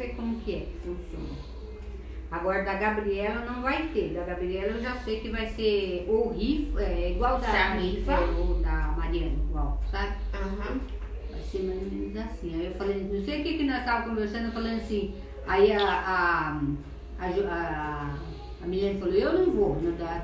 ver como que é que funciona. Agora da Gabriela não vai ter. Da Gabriela eu já sei que vai ser ou rifa, é, igual da, é, ou da Mariana, igual, sabe? Uhum. Vai ser mais ou menos assim. Aí eu falei, não sei o que, que nós estávamos conversando, falando assim. Aí a, a, a, a, a Milene falou, eu não vou não, da,